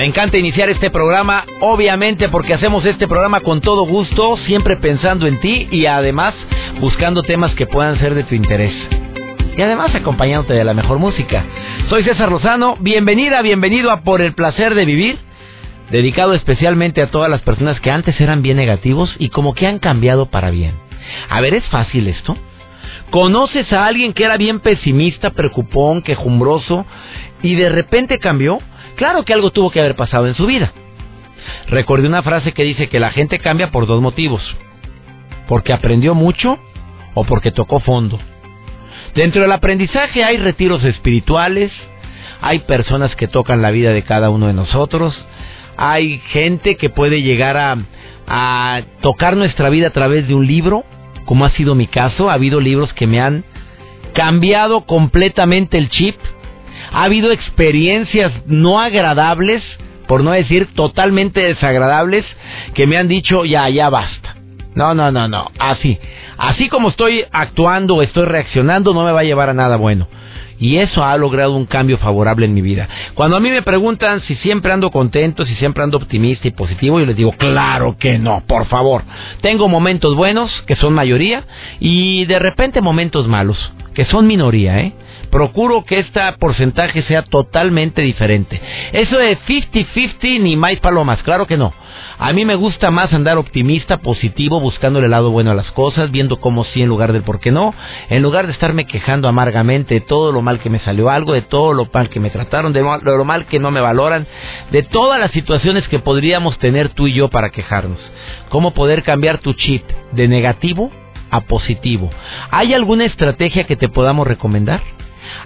Me encanta iniciar este programa, obviamente porque hacemos este programa con todo gusto, siempre pensando en ti y además buscando temas que puedan ser de tu interés. Y además acompañándote de la mejor música. Soy César Lozano, bienvenida, bienvenido a Por el Placer de Vivir, dedicado especialmente a todas las personas que antes eran bien negativos y como que han cambiado para bien. A ver, ¿es fácil esto? ¿Conoces a alguien que era bien pesimista, preocupón, quejumbroso y de repente cambió? Claro que algo tuvo que haber pasado en su vida. Recordé una frase que dice que la gente cambia por dos motivos. Porque aprendió mucho o porque tocó fondo. Dentro del aprendizaje hay retiros espirituales, hay personas que tocan la vida de cada uno de nosotros, hay gente que puede llegar a, a tocar nuestra vida a través de un libro, como ha sido mi caso. Ha habido libros que me han cambiado completamente el chip ha habido experiencias no agradables, por no decir totalmente desagradables, que me han dicho ya, ya basta. No, no, no, no, así. Así como estoy actuando estoy reaccionando no me va a llevar a nada bueno. Y eso ha logrado un cambio favorable en mi vida. Cuando a mí me preguntan si siempre ando contento, si siempre ando optimista y positivo, yo les digo, claro que no, por favor. Tengo momentos buenos, que son mayoría, y de repente momentos malos, que son minoría, ¿eh? Procuro que este porcentaje sea totalmente diferente. Eso de 50-50 ni más palomas, claro que no. A mí me gusta más andar optimista, positivo, buscando el lado bueno a las cosas, viendo cómo sí en lugar del por qué no, en lugar de estarme quejando amargamente de todo lo mal que me salió algo, de todo lo mal que me trataron, de lo mal que no me valoran, de todas las situaciones que podríamos tener tú y yo para quejarnos. ¿Cómo poder cambiar tu chip de negativo a positivo? ¿Hay alguna estrategia que te podamos recomendar?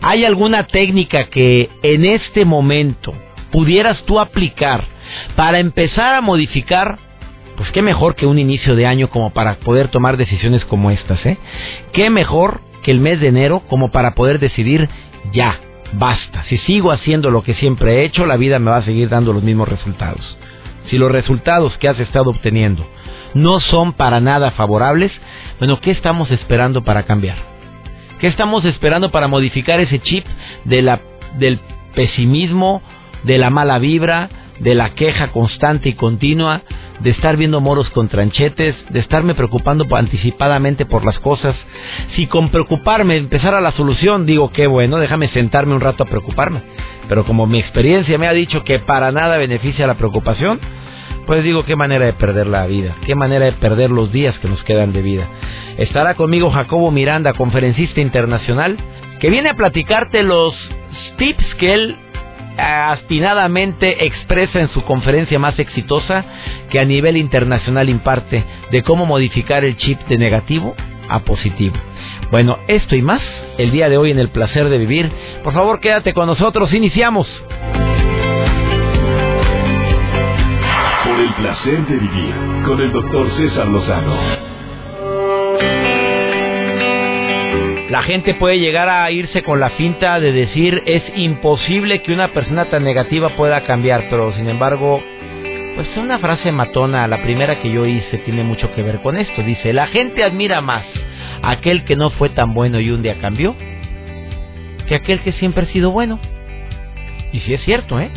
¿Hay alguna técnica que en este momento pudieras tú aplicar para empezar a modificar? Pues qué mejor que un inicio de año como para poder tomar decisiones como estas, ¿eh? Qué mejor que el mes de enero como para poder decidir ya, basta. Si sigo haciendo lo que siempre he hecho, la vida me va a seguir dando los mismos resultados. Si los resultados que has estado obteniendo no son para nada favorables, bueno, ¿qué estamos esperando para cambiar? ¿Qué estamos esperando para modificar ese chip de la, del pesimismo, de la mala vibra, de la queja constante y continua, de estar viendo moros con tranchetes, de estarme preocupando anticipadamente por las cosas. Si con preocuparme empezara la solución, digo, qué bueno, déjame sentarme un rato a preocuparme. Pero como mi experiencia me ha dicho que para nada beneficia la preocupación, pues digo, qué manera de perder la vida, qué manera de perder los días que nos quedan de vida. Estará conmigo Jacobo Miranda, conferencista internacional, que viene a platicarte los tips que él aspinadamente expresa en su conferencia más exitosa que a nivel internacional imparte de cómo modificar el chip de negativo a positivo. Bueno, esto y más el día de hoy en el placer de vivir. Por favor, quédate con nosotros. Iniciamos. Placer de vivir con el doctor César Lozano. La gente puede llegar a irse con la finta de decir es imposible que una persona tan negativa pueda cambiar, pero sin embargo, pues es una frase matona, la primera que yo hice tiene mucho que ver con esto. Dice, la gente admira más aquel que no fue tan bueno y un día cambió, que aquel que siempre ha sido bueno. Y sí es cierto, ¿eh?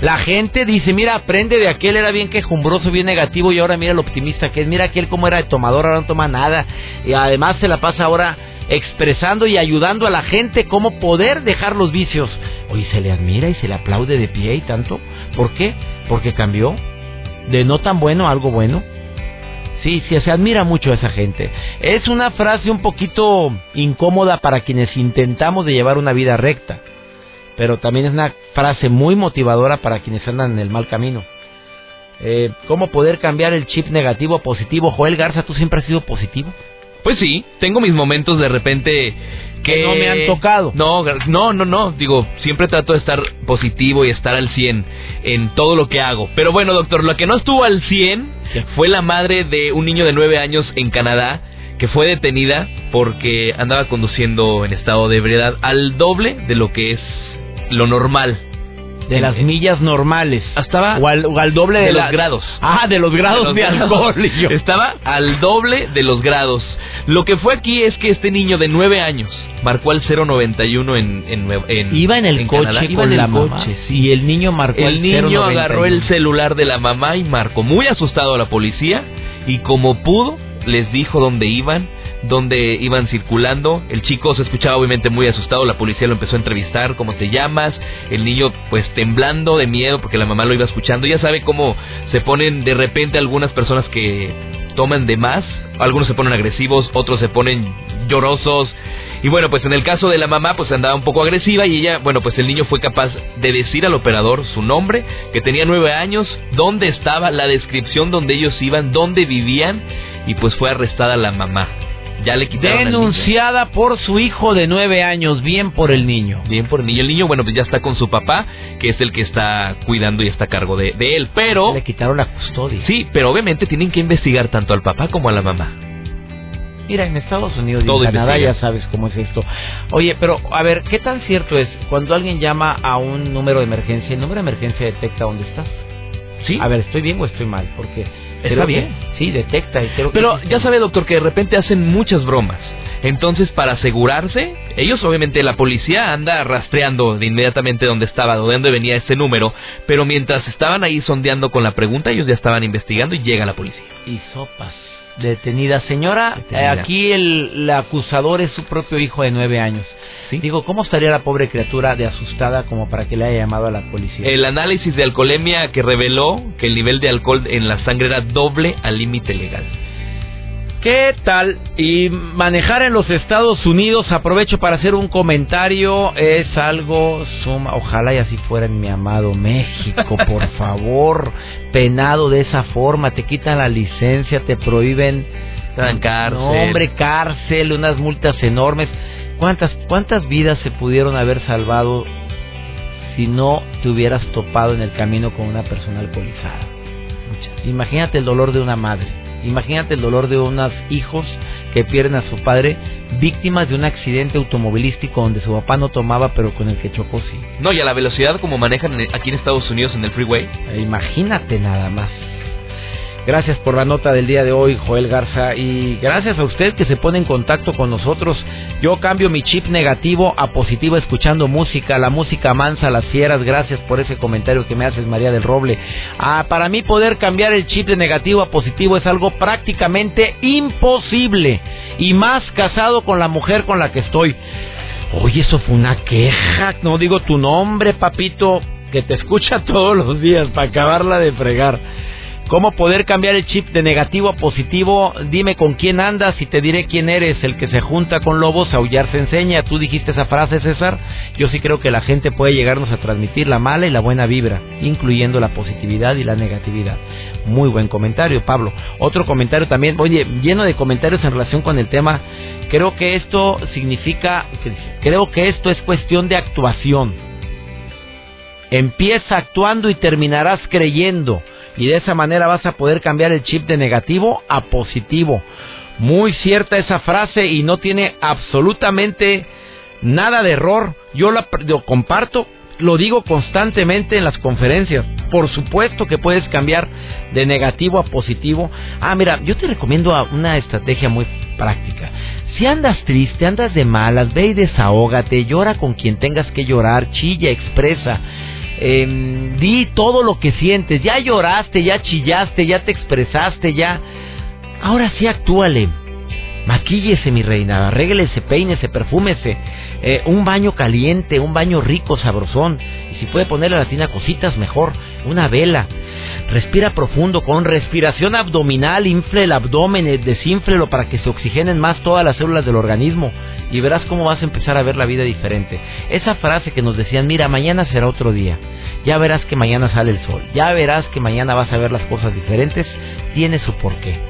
La gente dice, mira, aprende de aquel, era bien quejumbroso, bien negativo y ahora mira lo optimista que es. Mira aquel cómo era de tomador, ahora no toma nada. Y además se la pasa ahora expresando y ayudando a la gente cómo poder dejar los vicios. Oye, se le admira y se le aplaude de pie y tanto. ¿Por qué? Porque cambió de no tan bueno a algo bueno. Sí, sí, se admira mucho a esa gente. Es una frase un poquito incómoda para quienes intentamos de llevar una vida recta pero también es una frase muy motivadora para quienes andan en el mal camino. Eh, ¿Cómo poder cambiar el chip negativo a positivo? Joel Garza, ¿tú siempre has sido positivo? Pues sí, tengo mis momentos de repente que, no me han tocado. No, no, no, no. Digo, siempre trato de estar positivo y estar al 100 en todo lo que hago. Pero bueno, doctor, lo que no estuvo al 100 fue la madre de un niño de 9 años en Canadá que fue detenida porque andaba conduciendo en estado de ebriedad al doble de lo que es lo normal de las millas normales. Estaba o al, doble de, los grados. Ah, de los grados de, alcohol. Estaba al doble de los grados. Lo que fue aquí es que este niño de 9 años marcó al 091 en, en, en Iba en el coche iba en el coche. Sí, el niño marcó el niño agarró el celular de la mamá y marcó muy asustado a la policía y como pudo les dijo dónde iban donde iban circulando. El chico se escuchaba obviamente muy asustado, la policía lo empezó a entrevistar, ¿cómo te llamas? El niño pues temblando de miedo porque la mamá lo iba escuchando. Ya sabe cómo se ponen de repente algunas personas que toman de más, algunos se ponen agresivos, otros se ponen llorosos. Y bueno, pues en el caso de la mamá, pues andaba un poco agresiva y ella, bueno, pues el niño fue capaz de decir al operador su nombre, que tenía nueve años, dónde estaba, la descripción donde ellos iban, dónde vivían, y pues fue arrestada la mamá. Ya le quitaron Denunciada por su hijo de nueve años. Bien por el niño. Bien por el niño. El niño, bueno, pues ya está con su papá, que es el que está cuidando y está a cargo de, él. Pero. Le quitaron la custodia. Sí, pero obviamente tienen que investigar tanto al papá como a la mamá. Mira, en Estados Unidos y en Canadá ya sabes cómo es esto. Oye, pero a ver, ¿qué tan cierto es cuando alguien llama a un número de emergencia, el número de emergencia detecta dónde estás? Sí. A ver, ¿estoy bien o estoy mal? Porque Está bien. sí, detecta. Y creo Pero ya sabe, doctor, que de repente hacen muchas bromas. Entonces, para asegurarse, ellos obviamente, la policía anda rastreando de inmediatamente dónde estaba, de dónde venía ese número, pero mientras estaban ahí sondeando con la pregunta, ellos ya estaban investigando y llega la policía. Y sopas. Detenida. Señora, aquí el, acusador es su propio hijo de nueve años. Digo, ¿cómo estaría la pobre criatura de asustada como para que le haya llamado a la policía? El análisis de alcoholemia que reveló que el nivel de alcohol en la sangre era doble al límite legal. ¿Qué tal? Y manejar en los Estados Unidos, aprovecho para hacer un comentario, es algo suma, ojalá y así fuera en mi amado México, por favor, penado de esa forma, te quitan la licencia, te prohíben cárcel. No, hombre, cárcel, unas multas enormes. ¿Cuántas, ¿Cuántas vidas se pudieron haber salvado si no te hubieras topado en el camino con una persona alcoholizada? Imagínate el dolor de una madre. Imagínate el dolor de unos hijos que pierden a su padre víctimas de un accidente automovilístico donde su papá no tomaba pero con el que chocó sí. No, y a la velocidad como manejan aquí en Estados Unidos en el freeway. Imagínate nada más. Gracias por la nota del día de hoy, Joel Garza, y gracias a usted que se pone en contacto con nosotros. Yo cambio mi chip negativo a positivo escuchando música, la música mansa, las fieras. Gracias por ese comentario que me haces, María del Roble. Ah, para mí poder cambiar el chip de negativo a positivo es algo prácticamente imposible, y más casado con la mujer con la que estoy. Oye, eso fue una queja. No digo tu nombre, papito, que te escucha todos los días para acabarla de fregar. ¿Cómo poder cambiar el chip de negativo a positivo? Dime con quién andas y te diré quién eres. El que se junta con lobos, aullar se enseña. Tú dijiste esa frase, César. Yo sí creo que la gente puede llegarnos a transmitir la mala y la buena vibra, incluyendo la positividad y la negatividad. Muy buen comentario, Pablo. Otro comentario también, oye, lleno de comentarios en relación con el tema. Creo que esto significa, creo que esto es cuestión de actuación. Empieza actuando y terminarás creyendo y de esa manera vas a poder cambiar el chip de negativo a positivo. Muy cierta esa frase y no tiene absolutamente nada de error. Yo la, lo comparto, lo digo constantemente en las conferencias. Por supuesto que puedes cambiar de negativo a positivo. Ah, mira, yo te recomiendo una estrategia muy práctica. Si andas triste, andas de malas, ve y desahógate, llora con quien tengas que llorar, chilla, expresa eh, di todo lo que sientes, ya lloraste, ya chillaste, ya te expresaste, ya... Ahora sí actúale. Maquíllese, mi reina, arréglese, peínese, perfúmese. Eh, un baño caliente, un baño rico, sabrosón. Y si puede ponerle a la tina cositas, mejor. Una vela. Respira profundo, con respiración abdominal, infle el abdomen, eh, desínflelo para que se oxigenen más todas las células del organismo. Y verás cómo vas a empezar a ver la vida diferente. Esa frase que nos decían, mira, mañana será otro día. Ya verás que mañana sale el sol. Ya verás que mañana vas a ver las cosas diferentes. Tiene su porqué.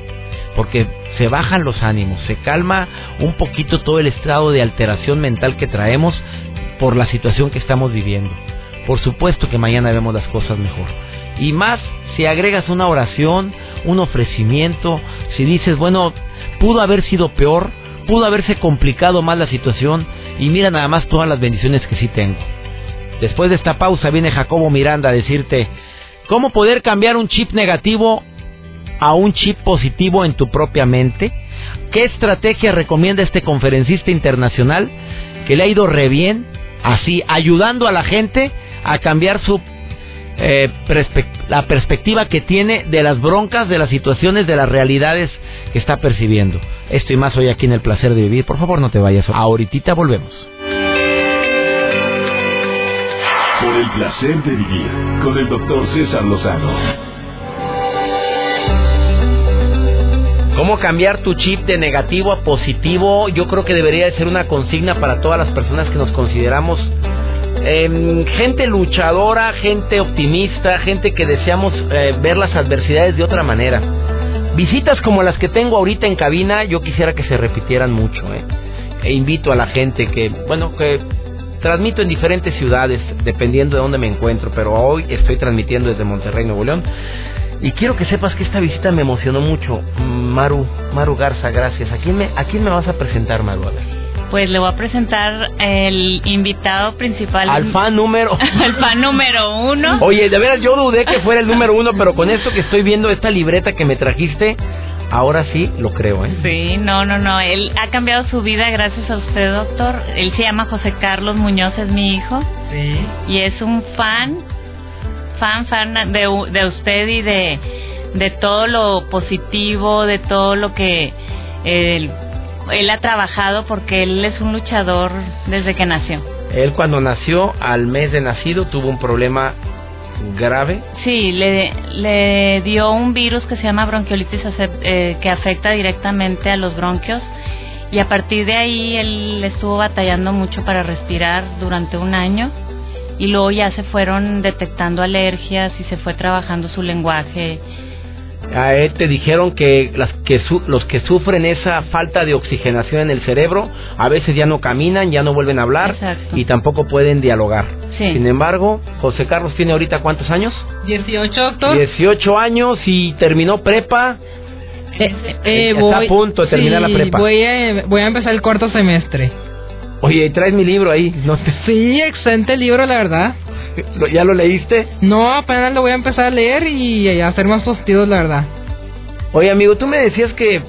porque se bajan los ánimos, se calma un poquito todo el estado de alteración mental que traemos por la situación que estamos viviendo. Por supuesto que mañana vemos las cosas mejor. Y más si agregas una oración, un ofrecimiento, si dices, bueno, pudo haber sido peor, pudo haberse complicado más la situación y mira nada más todas las bendiciones que sí tengo. Después de esta pausa viene Jacobo Miranda a decirte cómo poder cambiar un chip negativo a un chip positivo en tu propia mente. ¿Qué estrategia recomienda este conferencista internacional que le ha ido re bien, así, ayudando a la gente a cambiar su eh, la perspectiva que tiene de las broncas, de las situaciones, de las realidades que está percibiendo. Esto y más hoy aquí en El Placer de Vivir. Por favor, no te vayas. Ahorita volvemos. Por el placer de vivir con el doctor César Lozano. ¿Cómo cambiar tu chip de negativo a positivo? Yo creo que debería de ser una consigna para todas las personas que nos consideramos eh, gente luchadora, gente optimista, gente que deseamos eh, ver las adversidades de otra manera. Visitas como las que tengo ahorita en cabina, yo quisiera que se repitieran mucho. Eh. E invito a la gente que, bueno, que transmito en diferentes ciudades, dependiendo de dónde me encuentro, pero hoy estoy transmitiendo desde Monterrey, Nuevo León. Y quiero que sepas que esta visita me emocionó mucho. Maru, Maru Garza, gracias. ¿A quién me, a quién me vas a presentar, Maru? A ver. Pues le voy a presentar el invitado principal. Al fan número. Al fan número uno. Oye, de veras yo dudé que fuera el número uno, pero con esto que estoy viendo, esta libreta que me trajiste, ahora sí lo creo, ¿eh? Sí, no, no, no. Él ha cambiado su vida gracias a usted, doctor. Él se llama José Carlos Muñoz, es mi hijo. Sí. Y es un fan, fan, fan de, de usted y de, de todo lo positivo, de todo lo que. Él ha trabajado porque él es un luchador desde que nació. Él cuando nació, al mes de nacido, tuvo un problema grave. Sí, le, le dio un virus que se llama bronquiolitis eh, que afecta directamente a los bronquios y a partir de ahí él estuvo batallando mucho para respirar durante un año y luego ya se fueron detectando alergias y se fue trabajando su lenguaje a él te dijeron que, las, que los que sufren esa falta de oxigenación en el cerebro a veces ya no caminan, ya no vuelven a hablar y tampoco pueden dialogar. Sin embargo, José Carlos tiene ahorita cuántos años? 18, doctor. 18 años y terminó prepa. Eh, eh, Está a punto de terminar la prepa. Voy a, voy a empezar el cuarto semestre. Oye, traes mi libro ahí. No Sí, excelente libro, la verdad. ¿Ya lo leíste? No, apenas lo voy a empezar a leer y a hacer más positivos, la verdad. Oye, amigo, tú me decías que,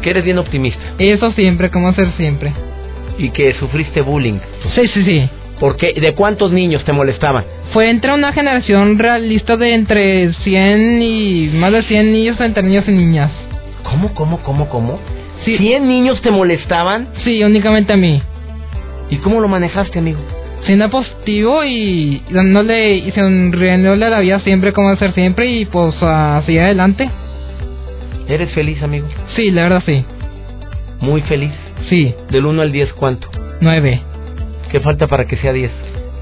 que eres bien optimista. Eso siempre, como ser siempre. Y que sufriste bullying. Sí, sí, sí. ¿Por qué? ¿De cuántos niños te molestaban? Fue entre una generación realista de entre 100 y más de 100 niños entre niños y niñas. ¿Cómo, cómo, cómo, cómo? Sí. ¿100 niños te molestaban? Sí, únicamente a mí. ¿Y cómo lo manejaste, amigo? siendo positivo y dándole y sonriéndole a la vida siempre como hacer siempre y pues así adelante. ¿Eres feliz, amigo? Sí, la verdad sí. ¿Muy feliz? Sí. ¿Del 1 al 10 cuánto? 9. ¿Qué falta para que sea 10?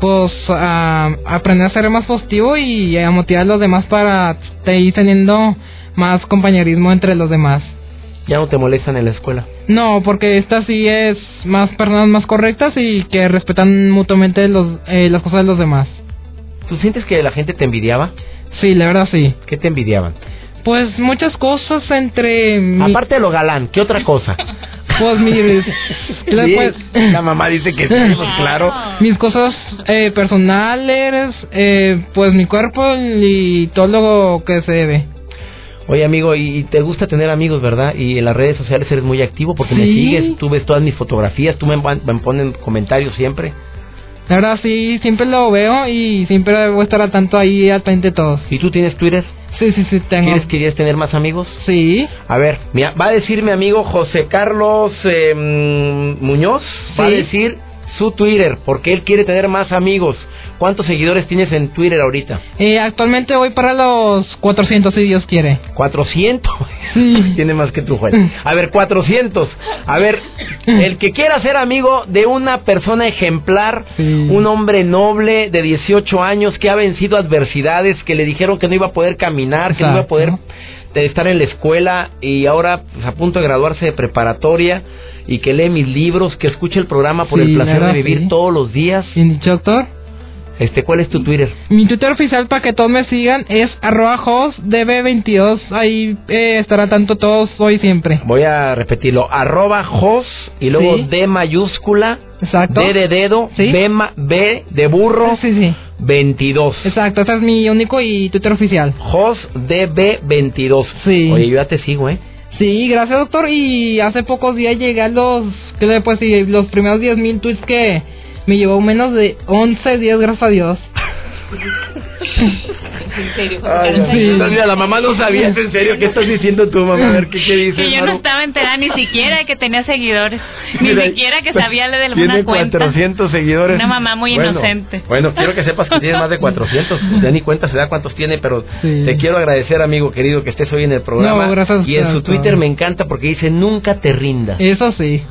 Pues aprender a ser más positivo y a motivar a los demás para ir teniendo más compañerismo entre los demás ya no te molestan en la escuela. No, porque esta sí es más personas más correctas y que respetan mutuamente los, eh, las cosas de los demás. ¿Tú sientes que la gente te envidiaba? Sí, la verdad sí. ¿Qué te envidiaban? Pues muchas cosas entre... Aparte de lo galán, ¿qué otra cosa? Pues mire, pues, la mamá dice que sí, pues claro. Mis cosas eh, personales, eh, pues mi cuerpo y todo lo que se debe. Oye, amigo, y te gusta tener amigos, ¿verdad? Y en las redes sociales eres muy activo porque me sigues, tú ves todas mis fotografías, tú me, me ponen comentarios siempre. La verdad, sí, siempre lo veo y siempre voy a estar al tanto ahí al pendiente de todos. ¿Y tú tienes Twitter? Sí, sí, sí, tengo. ¿Quieres, ¿Querías tener más amigos? Sí. A ver, va a decir mi amigo José Carlos eh, Muñoz, va a decir su Twitter, porque él quiere tener más amigos. ¿Cuántos seguidores tienes en Twitter ahorita? Eh, actualmente voy para los 400, si Dios quiere. ¿400? Sí. Tiene más que tu juez. A ver, 400. A ver, el que quiera ser amigo de una persona ejemplar, un hombre noble de 18 años que ha vencido adversidades, que le dijeron que no iba a poder caminar, que no iba a poder de estar en la escuela y ahora pues, a punto de graduarse de preparatoria y que lee mis libros, que escuche el programa por Sí, el placer de vivir sí. todos los días. ¿Y doctor? Este, ¿cuál es tu Twitter? Mi Twitter oficial para que todos me sigan es arroba hostdb22. Ahí eh, estará tanto todos hoy siempre. Voy a repetirlo, arroba jos y luego Sí. D mayúscula, Exacto. D de dedo, Sí. B, ma- B de burro, Sí, sí. 22. Exacto, ese es mi único y Twitter oficial. Jos DB22. Sí. Oye, yo ya te sigo, ¿eh? Sí, gracias doctor. Y hace pocos días llegué a los, ¿qué le puedo decir? Los primeros 10.000 tweets que me llevó menos de 11 días, gracias a Dios. En serio, Ay, sí. Mira, la mamá no sabía, ¿es en serio? ¿Qué estás diciendo tú, mamá? A ver, ¿qué, qué dices, Que yo no Maru? estaba enterada ni siquiera de que tenía seguidores, ni Mira, siquiera que pues, sabía de alguna Tiene cuenta. 400 seguidores. Una mamá muy Bueno, inocente. Bueno, quiero que sepas que tiene más de 400. Ya ni cuenta se da cuántos tiene, pero Sí. te quiero agradecer, amigo querido, que estés hoy en el programa. No, gracias y en usted, su. Twitter me encanta porque dice, nunca te rindas. Eso sí.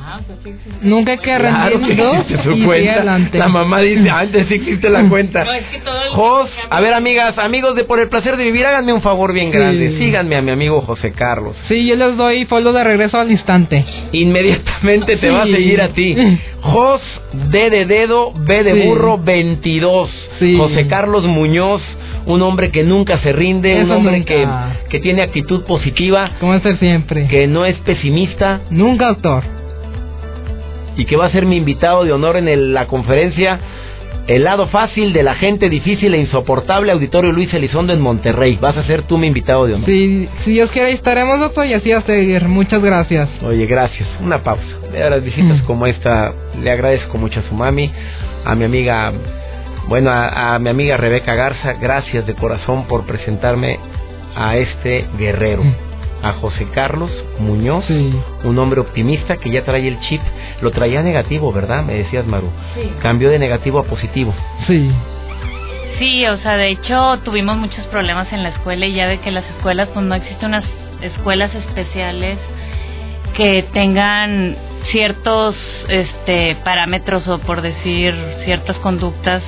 Nunca hay que Claro que rendirnos su y adelante. La mamá dice, antes sí existe la cuenta. No, es que todo el- Jos, a ver amigas, amigos de Por el Placer de Vivir, háganme un favor bien Sí. grande. Síganme a mi amigo José Carlos. Sí, yo les doy follow de regreso al instante. Inmediatamente te Sí. va a seguir a ti. Jos, D de dedo, B de Sí. burro, 22. Sí. José Carlos Muñoz, un hombre que nunca se rinde, un hombre que, que tiene actitud positiva, Como es ser siempre. que no es pesimista Nunca, doctor. y que va a ser mi invitado de honor en el- la conferencia El lado fácil de la gente difícil e insoportable, Auditorio Luis Elizondo en Monterrey. Vas a ser tú mi invitado de honor. Si, si Dios quiere, ahí estaremos, doctor, y así a seguir. Muchas gracias. Oye, gracias. Una pausa. De las visitas Mm. como esta, le agradezco mucho a su mami, a mi amiga, bueno, a, a mi amiga Rebeca Garza. Gracias de corazón por presentarme a este guerrero, a José Carlos Muñoz, Sí. un hombre optimista que ya trae el chip. Lo traía negativo, ¿verdad? Me decías, Maru. Sí. Cambió de negativo a positivo. Sí. Sí, o sea, de hecho tuvimos muchos problemas en la escuela y ya ve que las escuelas, pues no existen unas escuelas especiales que tengan ciertos este parámetros o por decir ciertas conductas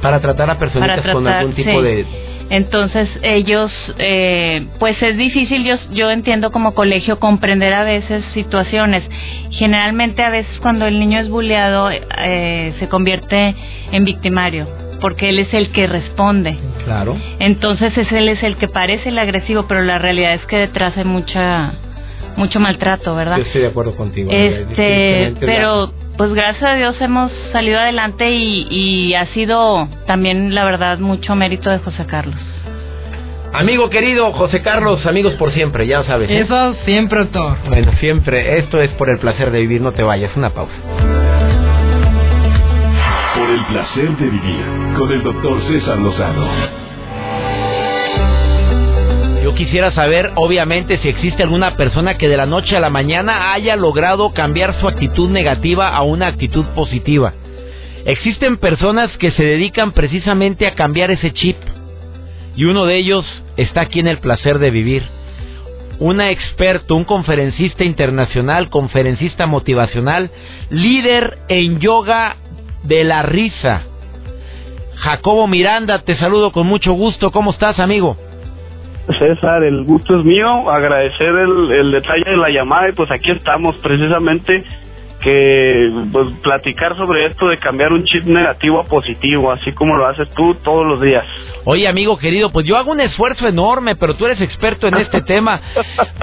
Para tratar a personitas para con algún tipo sí. de... entonces ellos eh, pues es difícil yo yo entiendo como colegio comprender a veces situaciones generalmente a veces cuando el niño es bulleado eh, se convierte en victimario porque él es el que responde Claro. entonces es él es el que parece el agresivo pero la realidad es que detrás hay mucha mucho maltrato verdad Yo estoy de acuerdo contigo. este pero pues gracias a Dios hemos salido adelante y, y ha sido también la verdad mucho mérito de José Carlos Amigo querido José Carlos, amigos por siempre, ya sabes. ¿eh? Eso siempre, doctor. Bueno, siempre, esto es por el placer de vivir, no te vayas, una pausa. Por el placer de vivir con el doctor César Lozano. Quisiera saber, obviamente, si existe alguna persona que de la noche a la mañana haya logrado cambiar su actitud negativa a una actitud positiva. Existen personas que se dedican precisamente a cambiar ese chip. Y uno de ellos está aquí en el placer de vivir. Una experto, un conferencista internacional, conferencista motivacional, líder en yoga de la risa. Jacobo Miranda, te saludo con mucho gusto. ¿Cómo estás, amigo? César, el gusto es mío, agradecer el, el detalle de la llamada y pues aquí estamos precisamente que pues platicar sobre esto de cambiar un chip negativo a positivo, así como lo haces tú todos los días. Oye, amigo querido, pues yo hago un esfuerzo enorme, pero tú eres experto en este tema.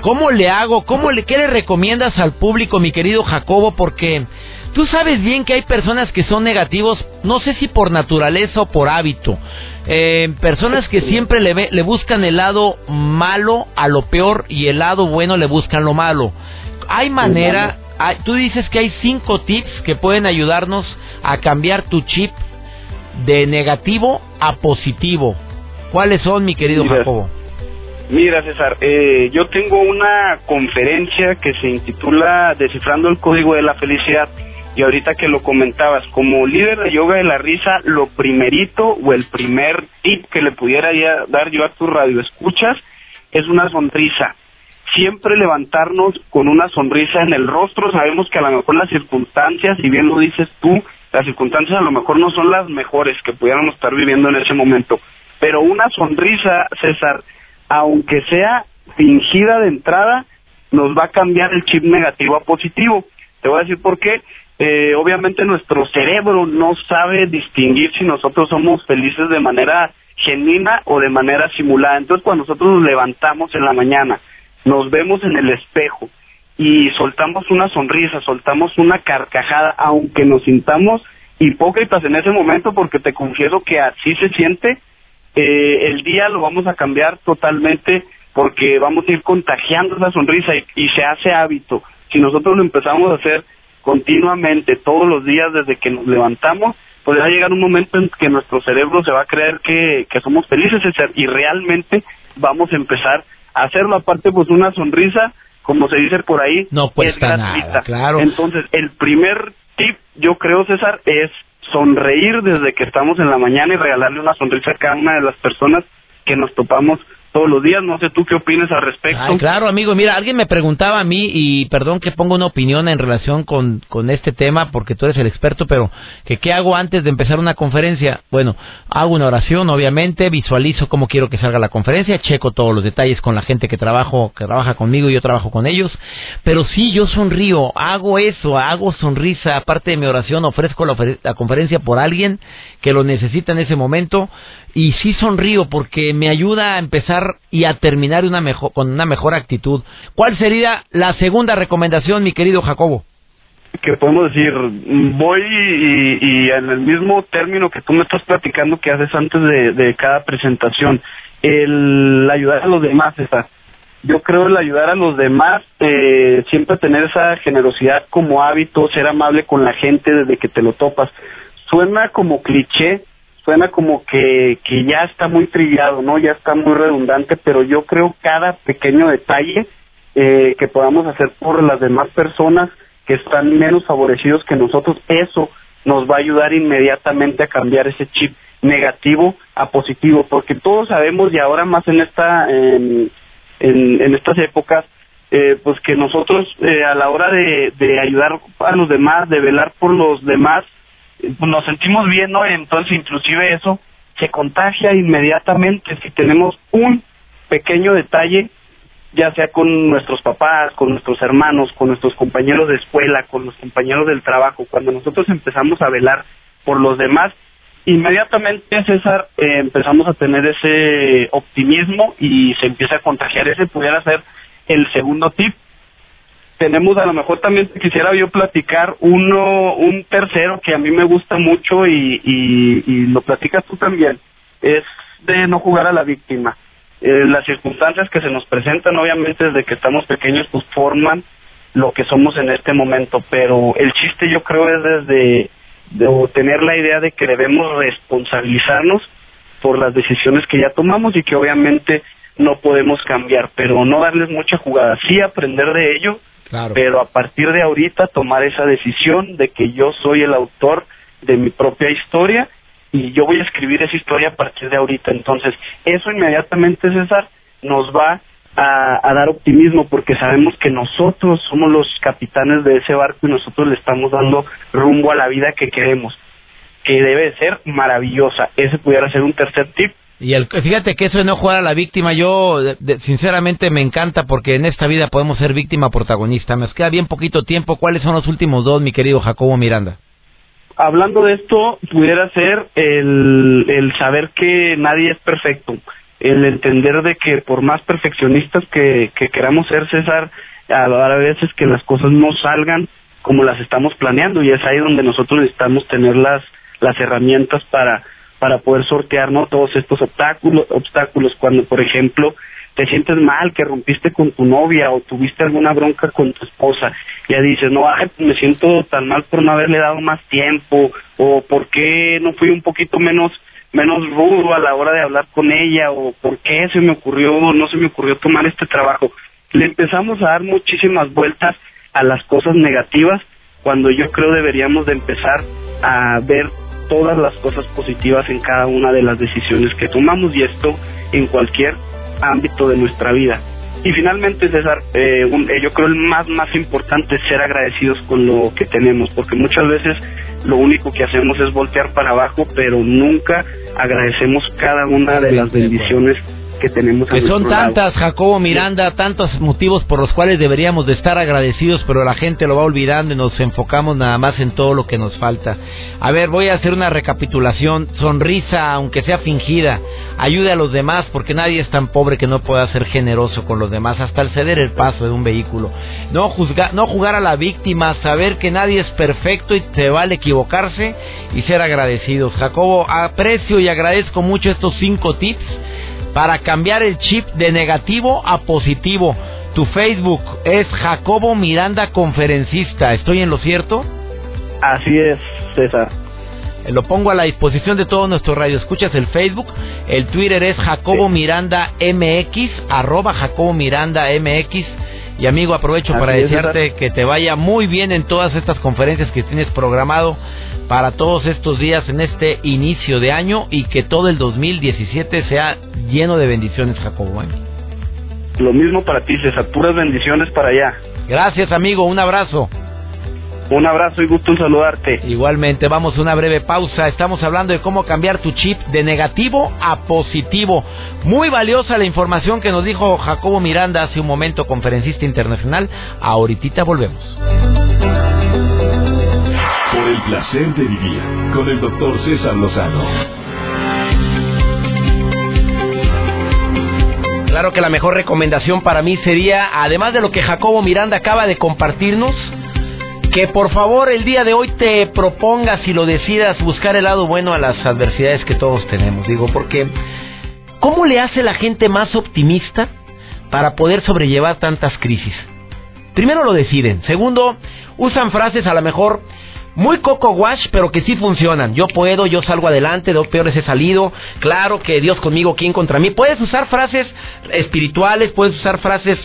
¿Cómo le hago? ¿Cómo le, ¿Qué le recomiendas al público, mi querido Jacobo? Porque tú sabes bien que hay personas que son negativos, no sé si por naturaleza o por hábito. Eh, personas que siempre le, ve- le buscan el lado malo a lo peor y el lado bueno le buscan lo malo. Hay manera, tú dices que hay cinco tips que pueden ayudarnos a cambiar tu chip de negativo a positivo. ¿Cuáles son, mi querido Mira. Jacobo? Mira, César, eh, yo tengo una conferencia que se intitula Descifrando el Código de la Felicidad. Y ahorita que lo comentabas, como líder de yoga de la risa, lo primerito o el primer tip que le pudiera dar yo a tu radio escuchas es una sonrisa. Siempre levantarnos con una sonrisa en el rostro. Sabemos que a lo mejor las circunstancias, si bien lo dices tú, las circunstancias a lo mejor no son las mejores que pudiéramos estar viviendo en ese momento. Pero una sonrisa, César, aunque sea fingida de entrada nos va a cambiar el chip negativo a positivo. Te voy a decir por qué. Eh, obviamente nuestro cerebro no sabe distinguir si nosotros somos felices de manera genuina o de manera simulada. Entonces cuando nosotros nos levantamos en la mañana, nos vemos en el espejo y soltamos una sonrisa, soltamos una carcajada, aunque nos sintamos hipócritas en ese momento, porque te confieso que así se siente, eh, el día lo vamos a cambiar totalmente porque vamos a ir contagiando esa sonrisa y, se hace hábito. Si nosotros lo empezamos a hacer continuamente, todos los días desde que nos levantamos, pues va a llegar un momento en que nuestro cerebro se va a creer que, que somos felices y realmente vamos a empezar hacerlo. Aparte, pues una sonrisa, como se dice por ahí, no es gratuita. claro. Entonces, el primer tip, yo creo, César, es sonreír desde que estamos en la mañana y regalarle una sonrisa a cada una de las personas que nos topamos todos los días. No sé tú qué opinas al respecto. claro, amigo. Mira, alguien me preguntaba a mí, y perdón que ponga una opinión en relación con, con este tema, porque tú eres el experto, pero que qué hago antes de empezar una conferencia. Bueno, hago una oración, obviamente, visualizo cómo quiero que salga la conferencia, checo todos los detalles con la gente que trabajo, que trabaja conmigo y yo trabajo con ellos. Pero sí, yo sonrío, hago eso, hago sonrisa, aparte de mi oración, ofrezco la, la conferencia por alguien que lo necesita en ese momento y sí sonrío porque me ayuda a empezar y a terminar una mejor, con una mejor actitud. ¿Cuál sería la segunda recomendación, mi querido Jacobo? Que podemos decir, voy y, en el mismo término que tú me estás platicando que haces antes de, cada presentación, el ayudar a los demás, esa. Yo creo el ayudar a los demás, eh, siempre tener esa generosidad como hábito, ser amable con la gente desde que te lo topas. Suena como cliché, suena como que, que ya está muy trillado, ¿no? Ya está muy redundante, pero yo creo cada pequeño detalle eh, que podamos hacer por las demás personas que están menos favorecidos que nosotros, eso nos va a ayudar inmediatamente a cambiar ese chip negativo a positivo, porque todos sabemos y ahora más en esta en, en, estas épocas eh, pues que nosotros eh, a la hora de, de ayudar a los demás, de velar por los demás, nos sentimos bien, ¿no? Entonces, inclusive eso se contagia inmediatamente si tenemos un pequeño detalle, ya sea con nuestros papás, con nuestros hermanos, con nuestros compañeros de escuela, con los compañeros del trabajo, cuando nosotros empezamos a velar por los demás, inmediatamente, César, eh, empezamos a tener ese optimismo y se empieza a contagiar. Ese pudiera ser el segundo tip tenemos a lo mejor también quisiera yo platicar uno un tercero que a mí me gusta mucho y, y, lo platicas tú también es de no jugar a la víctima. Eh, las circunstancias que se nos presentan obviamente desde que estamos pequeños pues forman lo que somos en este momento pero el chiste yo creo es desde de tener la idea de que debemos responsabilizarnos por las decisiones que ya tomamos y que obviamente no podemos cambiar, pero no darles mucha jugada, sí aprender de ello pero a partir de ahorita tomar esa decisión de que yo soy el autor de mi propia historia y yo voy a escribir esa historia a partir de ahorita. Entonces, eso inmediatamente, César, nos va a, dar optimismo porque sabemos que nosotros somos los capitanes de ese barco y nosotros le estamos dando rumbo a la vida que queremos, que debe ser maravillosa. Ese pudiera ser un tercer tip y el, fíjate que eso de no jugar a la víctima, yo sinceramente me encanta porque en esta vida podemos ser víctima protagonista. Nos queda bien poquito tiempo. ¿Cuáles son los últimos dos, mi querido Jacobo Miranda? Hablando de esto, pudiera ser el, el saber que nadie es perfecto, el entender de que por más perfeccionistas que, que queramos ser, César, a, a veces que las cosas no salgan como las estamos planeando y es ahí donde nosotros necesitamos tener las, las herramientas para para poder sortear ¿no? todos estos obstáculos, obstáculos cuando, por ejemplo, te sientes mal, que rompiste con tu novia o tuviste alguna bronca con tu esposa, ya dices, no, ay, me siento tan mal por no haberle dado más tiempo o por qué no fui un poquito menos menos rudo a la hora de hablar con ella o por qué se me ocurrió no se me ocurrió tomar este trabajo. Le empezamos a dar muchísimas vueltas a las cosas negativas cuando yo creo deberíamos de empezar a ver todas las cosas positivas en cada una de las decisiones que tomamos y esto en cualquier ámbito de nuestra vida. Y finalmente, César, eh, eh, yo creo el más, más importante es ser agradecidos con lo que tenemos, porque muchas veces lo único que hacemos es voltear para abajo, pero nunca agradecemos cada una de las bendiciones que tenemos. a Que son lado. tantas, Jacobo Miranda, tantos motivos por los cuales deberíamos de estar agradecidos, pero la gente lo va olvidando y nos enfocamos nada más en todo lo que nos falta. A ver, voy a hacer una recapitulación. Sonrisa, aunque sea fingida. Ayude a los demás, porque nadie es tan pobre que no pueda ser generoso con los demás, hasta el ceder el paso de un vehículo. No, juzgar, no jugar a la víctima, saber que nadie es perfecto y te vale equivocarse y ser agradecidos. Jacobo, aprecio y agradezco mucho estos cinco tips para cambiar el chip de negativo a positivo. Tu Facebook es Jacobo Miranda Conferencista. ¿Estoy en lo cierto? Así es, César. Eh, Lo pongo a la disposición de todos nuestros radioescuchas el Facebook. El Twitter es Jacobo Miranda MX, arroba Jacobo Miranda MX. Y amigo, aprovecho Así para es, desearte que te vaya muy bien en todas estas conferencias que tienes programado para todos estos días en este inicio de año y que todo el 2017 sea lleno de bendiciones, Jacobo. ¿eh? Lo mismo para ti, César. Puras bendiciones para allá. Gracias, amigo. Un abrazo. Un abrazo y gusto en saludarte. Igualmente, vamos a una breve pausa. Estamos hablando de cómo cambiar tu chip de negativo a positivo. Muy valiosa la información que nos dijo Jacobo Miranda hace un momento, conferencista internacional. Ahorita volvemos. Por el placer de vivir con el doctor César Lozano. Claro que la mejor recomendación para mí sería, además de lo que Jacobo Miranda acaba de compartirnos, que por favor el día de hoy te propongas y lo decidas buscar el lado bueno a las adversidades que todos tenemos. Digo, porque ¿cómo le hace la gente más optimista para poder sobrellevar tantas crisis? Primero lo deciden. Segundo, usan frases a lo mejor muy coco wash, pero que sí funcionan. Yo puedo, yo salgo adelante, de peores he salido. Claro que Dios conmigo, ¿quién contra mí? Puedes usar frases espirituales, puedes usar frases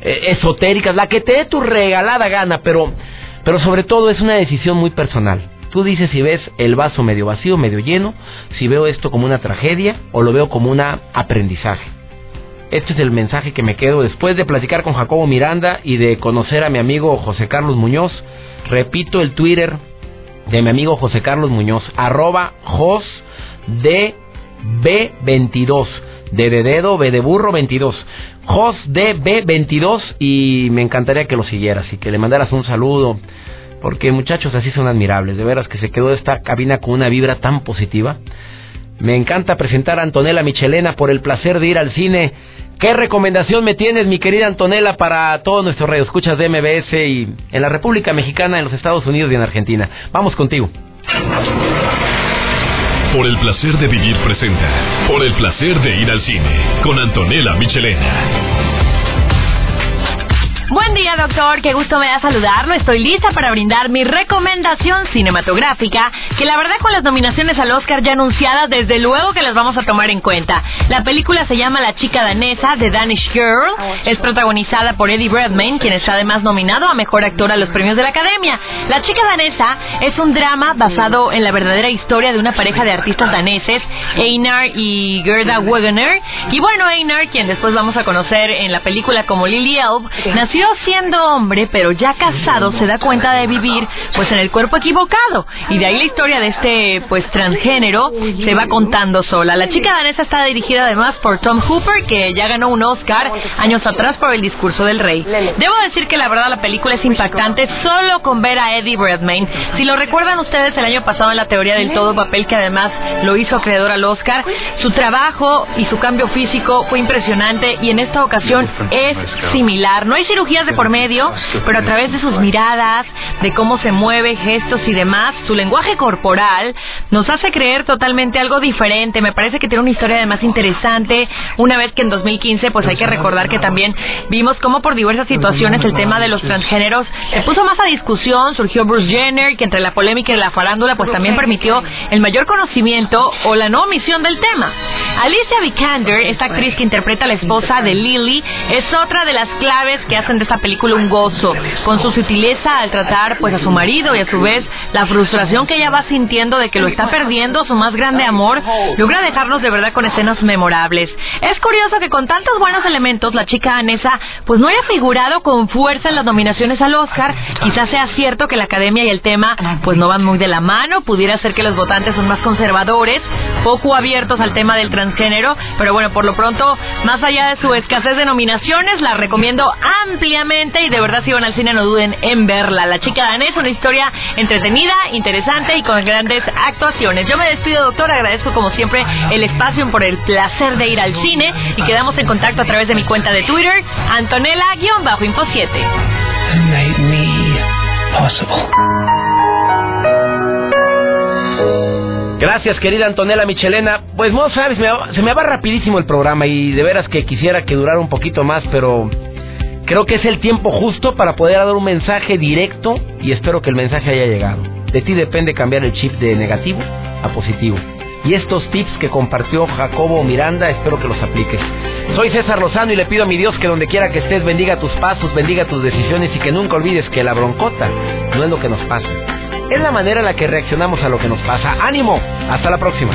eh, esotéricas, la que te dé tu regalada gana, pero, pero sobre todo es una decisión muy personal. Tú dices si ves el vaso medio vacío, medio lleno, si veo esto como una tragedia o lo veo como un aprendizaje. Este es el mensaje que me quedo después de platicar con Jacobo Miranda y de conocer a mi amigo José Carlos Muñoz. Repito el Twitter de mi amigo José Carlos Muñoz, arroba JosDB22, D de dedo, B de burro 22, JosDB22 y me encantaría que lo siguieras y que le mandaras un saludo, porque muchachos así son admirables, de veras que se quedó esta cabina con una vibra tan positiva. Me encanta presentar a Antonella Michelena por el placer de ir al cine. ¿Qué recomendación me tienes, mi querida Antonella, para todos nuestros radioescuchas de MBS y en la República Mexicana, en los Estados Unidos y en Argentina? Vamos contigo. Por el placer de vivir presenta. Por el placer de ir al cine. Con Antonella Michelena. Buen día, doctor. Qué gusto me da saludarlo. Estoy lista para brindar mi recomendación cinematográfica, que la verdad con las nominaciones al Oscar ya anunciadas, desde luego que las vamos a tomar en cuenta. La película se llama La chica danesa, The Danish Girl. Es protagonizada por Eddie Redmayne, quien está además nominado a Mejor Actor a los premios de la Academia. La chica danesa es un drama basado en la verdadera historia de una pareja de artistas daneses, Einar y Gerda Wegener. Y bueno, Einar, quien después vamos a conocer en la película como Lily Elb, nació siendo hombre, pero ya casado se da cuenta de vivir pues en el cuerpo equivocado. Y de ahí la historia de este pues transgénero se va contando sola. La chica danesa está dirigida además por Tom Hooper, que ya ganó un Oscar años atrás por el discurso del rey. Debo decir que la verdad la película es impactante solo con ver a Eddie Redmayne. Si lo recuerdan ustedes el año pasado en la teoría del todo papel que además lo hizo acreedor al Oscar, su trabajo y su cambio físico fue impresionante y en esta ocasión es similar. No hay cirugías de por medio, pero a través de sus miradas, de cómo se mueve, gestos y demás, su lenguaje corporal nos hace creer totalmente algo diferente. Me parece que tiene una historia además interesante. Una vez que en 2015, pues hay que recordar que también vimos cómo por diversas situaciones el tema de los transgéneros se puso más a discusión. Surgió Bruce Jenner, que entre la polémica y la farándula, pues también permitió el mayor conocimiento o la no omisión del tema. Alicia Vikander, esta actriz que interpreta a la esposa de Lily, es otra de las claves que hacen de esta película un gozo, con su sutileza al tratar pues a su marido y a su vez la frustración que ella va sintiendo de que lo está perdiendo, su más grande amor, logra dejarnos de verdad con escenas memorables. Es curioso que con tantos buenos elementos la chica Anesa pues no haya figurado con fuerza en las nominaciones al Oscar. Quizás sea cierto que la academia y el tema pues no van muy de la mano, pudiera ser que los votantes son más conservadores, poco abiertos al tema del transgénero, pero bueno, por lo pronto, más allá de su escasez de nominaciones, la recomiendo ampliamente y de verdad si van al cine no duden en verla. La chica danesa, una historia entretenida, interesante y con grandes actuaciones. Yo me despido, doctor, agradezco como siempre el espacio por el placer de ir al cine y quedamos en contacto a través de mi cuenta de Twitter, Antonella-Info 7. Gracias, querida Antonella Michelena. Pues no sabes, se me va rapidísimo el programa y de veras que quisiera que durara un poquito más, pero creo que es el tiempo justo para poder dar un mensaje directo y espero que el mensaje haya llegado. De ti depende cambiar el chip de negativo a positivo. Y estos tips que compartió Jacobo Miranda, espero que los apliques. Soy César Lozano y le pido a mi Dios que donde quiera que estés bendiga tus pasos, bendiga tus decisiones y que nunca olvides que la broncota no es lo que nos pasa. Es la manera en la que reaccionamos a lo que nos pasa. ¡Ánimo! Hasta la próxima.